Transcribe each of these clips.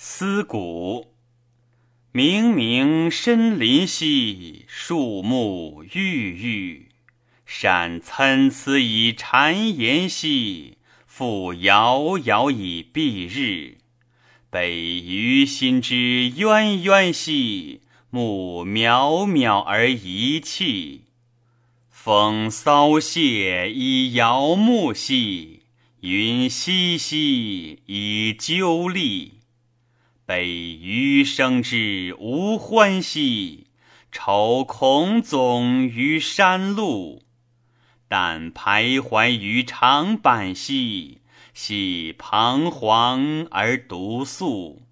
思古，明明深林兮，树木郁郁。山参差以谗言兮，复遥遥以蔽日。北隅心之渊渊兮，木渺渺而遗气。风骚泄以摇木兮，云兮兮以纠丽。北余生之无欢兮，愁恐总于山路。但徘徊于长坂兮，系彷徨而独宿。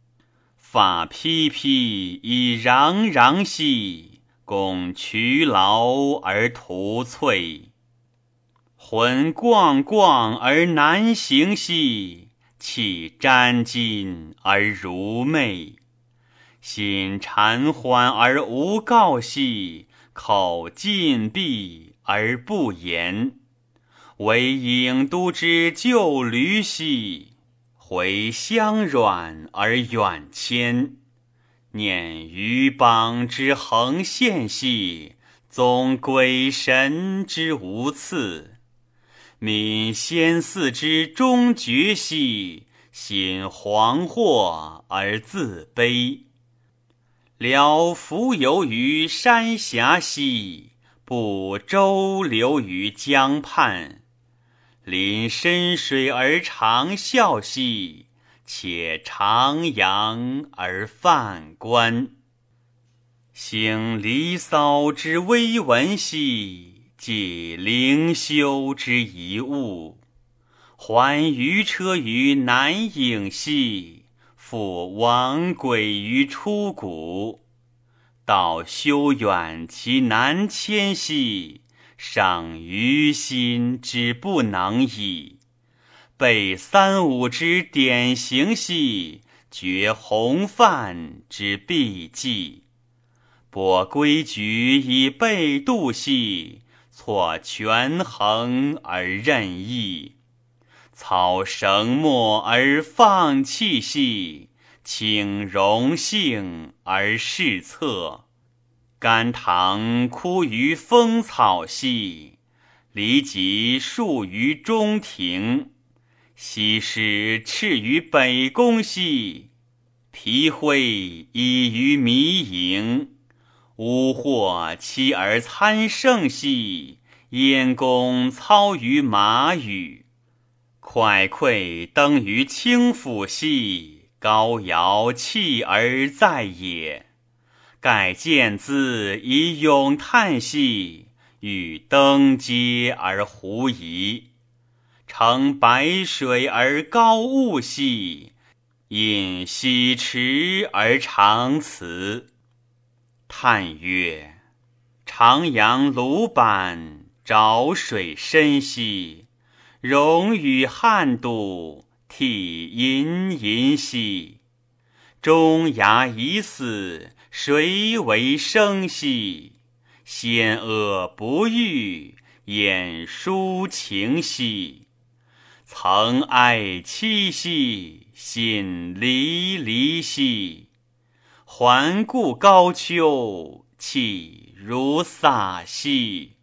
发披披以攘攘兮，共劬劳而徒瘁。魂逛逛而难行兮。气沾襟而如寐，心缠欢而无告兮，口禁闭而不言。唯郢都之旧驴兮，回乡软而远迁。念余邦之横线兮，宗鬼神之无次。悯先嗣之终绝兮，心惶惑而自悲。了浮游于山峡兮，不周流于江畔。临深水而长啸兮，且徜徉而泛观。兴离骚之微闻兮。即灵修之一物，还余车于南影兮，复亡鬼于出谷。道修远其难迁兮，赏于心之不能已。备三五之典型兮，绝红范之必记。拨规矩以备度兮。错权衡而任意，操绳墨而放弃兮；请荣幸而试策，甘棠枯于风草兮，离棘树于中庭。西施斥于北宫兮，皮灰倚于迷营。吾或妻而参圣兮，燕公操于马羽。快馈登于清府兮，高遥弃而在也。盖见兹以咏叹兮，欲登阶而狐疑。乘白水而高物兮，饮溪池而长辞。叹曰：“长阳鲁坂，沼水深兮；荣与汉都，涕殷殷兮。中崖已死，谁为生兮？仙阿不遇，掩抒情兮。曾爱妻兮，心离离兮。”环顾高丘，气如洒兮。